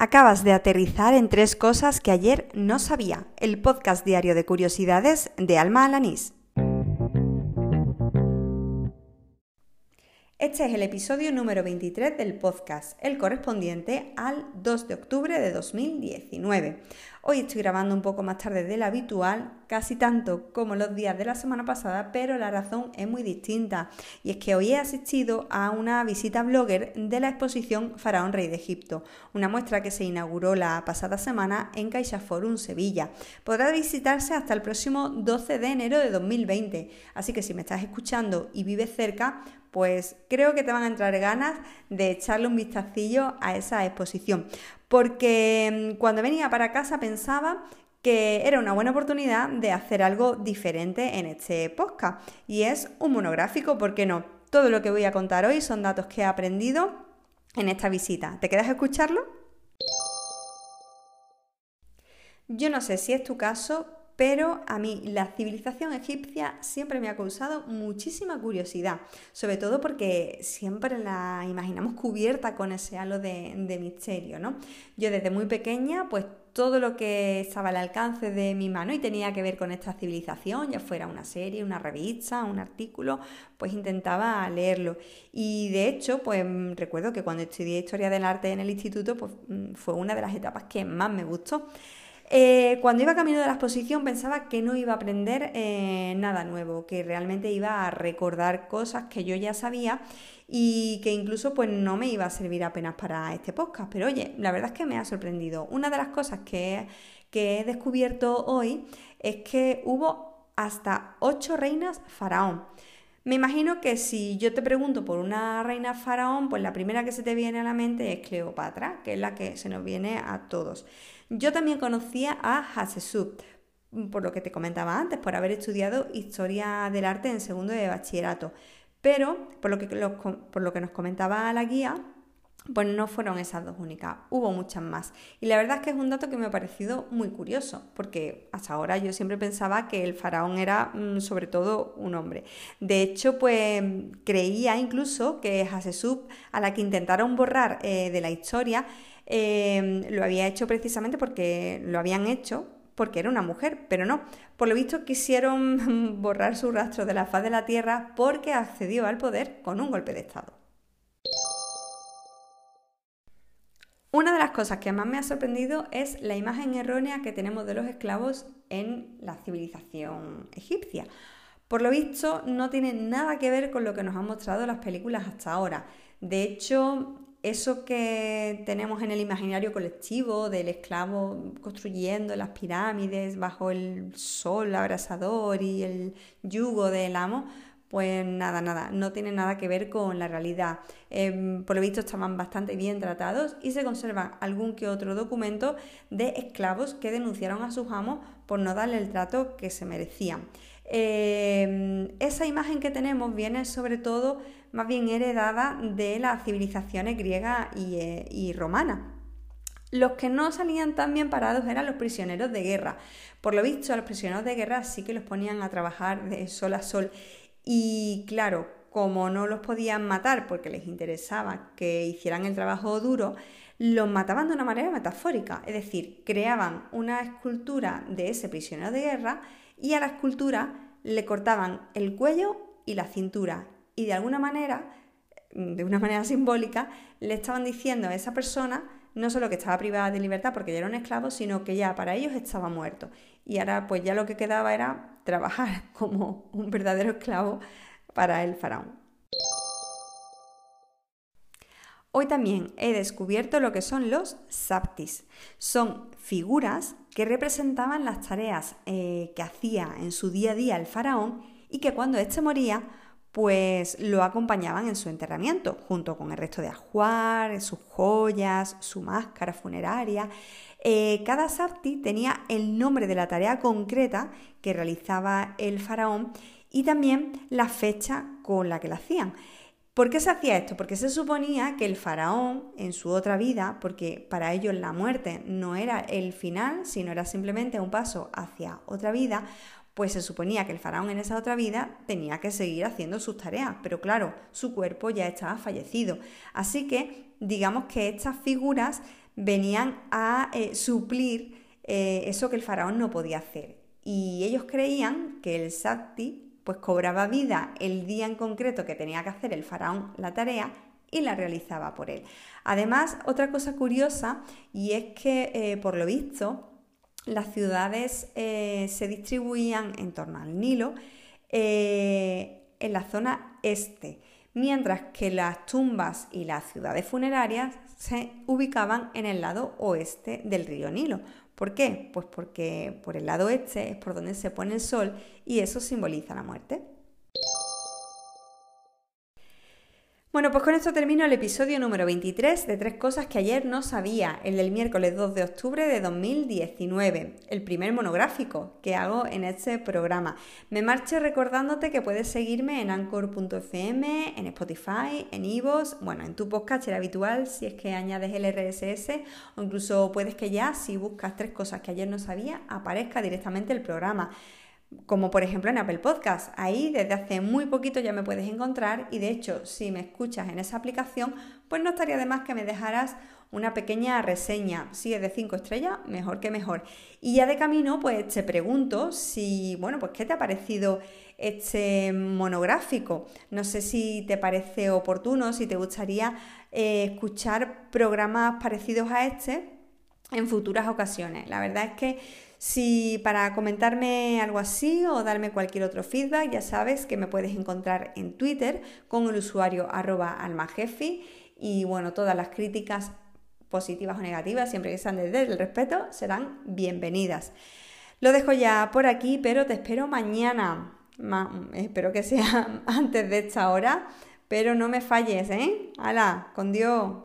Acabas de aterrizar en tres cosas que ayer no sabía. El podcast diario de curiosidades de Alma Alanís. Este es el episodio número 23 del podcast, el correspondiente al 2 de octubre de 2019. Hoy estoy grabando un poco más tarde de lo habitual, casi tanto como los días de la semana pasada, pero la razón es muy distinta. Y es que hoy he asistido a una visita blogger de la exposición Faraón Rey de Egipto, una muestra que se inauguró la pasada semana en Caixa Forum Sevilla. Podrá visitarse hasta el próximo 12 de enero de 2020, así que si me estás escuchando y vives cerca, pues creo que te van a entrar ganas de echarle un vistacillo a esa exposición. Porque mm, cuando venía para casa pensaba que era una buena oportunidad de hacer algo diferente en este podcast. Y es un monográfico, ¿por qué no? Todo lo que voy a contar hoy son datos que he aprendido en esta visita. ¿Te quedas a escucharlo? Yo no sé si es tu caso, pero a mí la civilización egipcia siempre me ha causado muchísima curiosidad, sobre todo porque siempre la imaginamos cubierta con ese halo de, misterio, ¿no? Yo desde muy pequeña, pues todo lo que estaba al alcance de mi mano y tenía que ver con esta civilización, ya fuera una serie, una revista, un artículo, pues intentaba leerlo. Y de hecho, pues recuerdo que cuando estudié historia del arte en el instituto, pues mm, fue una de las etapas que más me gustó. Eh, cuando iba camino de la exposición pensaba que no iba a aprender eh, nada nuevo, que realmente iba a recordar cosas que yo ya sabía y que incluso pues no me iba a servir apenas para este podcast. Pero oye, la verdad es que me ha sorprendido. Una de las cosas que, que he descubierto hoy es que hubo hasta ocho reinas faraón. Me imagino que si yo te pregunto por una reina faraón, pues la primera que se te viene a la mente es Cleopatra, que es la que se nos viene a todos. Yo también conocía a Hatshepsut, por lo que te comentaba antes, por haber estudiado historia del arte en segundo de bachillerato. Pero, por lo que, por lo que nos comentaba la guía, pues no fueron esas dos únicas, hubo muchas más. Y la verdad es que es un dato que me ha parecido muy curioso, porque hasta ahora yo siempre pensaba que el faraón era mm, sobre todo un hombre. De hecho, pues creía incluso que Hatshepsut, a la que intentaron borrar eh, de la historia, Em, lo había hecho precisamente porque lo habían hecho porque era una mujer, pero no. Por lo visto quisieron borrar su rastro de la faz de la tierra porque accedió al poder con un golpe de Estado. Una de las cosas que más me ha sorprendido es la imagen errónea que tenemos de los esclavos en la civilización egipcia. Por lo visto, no tiene nada que ver con lo que nos han mostrado las películas hasta ahora. De hecho, eso que tenemos en el imaginario colectivo del esclavo construyendo las pirámides bajo el sol abrasador y el yugo del amo, pues nada, nada, no tiene nada que ver con la realidad. Em, por lo visto estaban bastante bien tratados y se conserva algún que otro documento de esclavos que denunciaron a sus amos por no darle el trato que se merecían. Em, esa imagen que tenemos viene sobre todo más bien heredada de las civilizaciones griega y, eh, y romana. Los que no salían tan bien parados eran los prisioneros de guerra. Por lo visto, a los prisioneros de guerra sí que los ponían a trabajar de sol a sol. Y claro, como no los podían matar porque les interesaba que hicieran el trabajo duro, los mataban de una manera metafórica. Es decir, creaban una escultura de ese prisionero de guerra y a la escultura le cortaban el cuello y la cintura. Y de alguna manera, de una manera simbólica, le estaban diciendo a esa persona no solo que estaba privada de libertad porque ya era un esclavo, sino que ya para ellos estaba muerto. Y ahora pues ya lo que quedaba era trabajar como un verdadero esclavo para el faraón. Hoy también he descubierto lo que son los saptis. Son figuras que representaban las tareas eh, que hacía en su día a día el faraón y que cuando éste moría, pues lo acompañaban en su enterramiento, junto con el resto de ajuar, sus joyas, su máscara funeraria. Eh, cada sapti tenía el nombre de la tarea concreta que realizaba el faraón y también la fecha con la que la hacían. ¿Por qué se hacía esto? Porque se suponía que el faraón en su otra vida, porque para ellos la muerte no era el final, sino era simplemente un paso hacia otra vida, pues se suponía que el faraón en esa otra vida tenía que seguir haciendo sus tareas, pero claro, su cuerpo ya estaba fallecido. Así que digamos que estas figuras venían a eh, suplir eh, eso que el faraón no podía hacer. Y ellos creían que el Sakti pues cobraba vida el día en concreto que tenía que hacer el faraón la tarea y la realizaba por él. Además, otra cosa curiosa, y es que eh, por lo visto las ciudades se distribuían en torno al Nilo en la zona este mientras que las tumbas y las ciudades funerarias se ubicaban en el lado oeste del río Nilo. ¿Por qué? Pues porque por el lado este es por donde se pone el sol y eso simboliza la muerte. Bueno, pues con esto termino el episodio número 23 de Tres Cosas que ayer no sabía, el del miércoles 2 de octubre de 2019, el primer monográfico que hago en este programa. Me marcho recordándote que puedes seguirme en anchor.fm, en Spotify, en Ivos, bueno, en tu podcast habitual si es que añades el RSS o incluso puedes que ya si buscas Tres Cosas que ayer no sabía aparezca directamente el programa como por ejemplo en Apple Podcast. Ahí desde hace muy poquito ya me puedes encontrar y de hecho si me escuchas en esa aplicación, pues no estaría de más que me dejaras una pequeña reseña. Si es de 5 estrellas, mejor que mejor. Y ya de camino, pues te pregunto si, bueno, pues qué te ha parecido este monográfico. No sé si te parece oportuno, si te gustaría eh, escuchar programas parecidos a este en futuras ocasiones. La verdad es que si para comentarme algo así o darme cualquier otro feedback, ya sabes que me puedes encontrar en Twitter con el usuario arroba almajefi y bueno, todas las críticas positivas o negativas, siempre que sean desde el respeto, serán bienvenidas. Lo dejo ya por aquí, pero te espero mañana. espero que sea antes de esta hora, pero no me falles, ¿eh? ¡Hala! ¡Con Dios!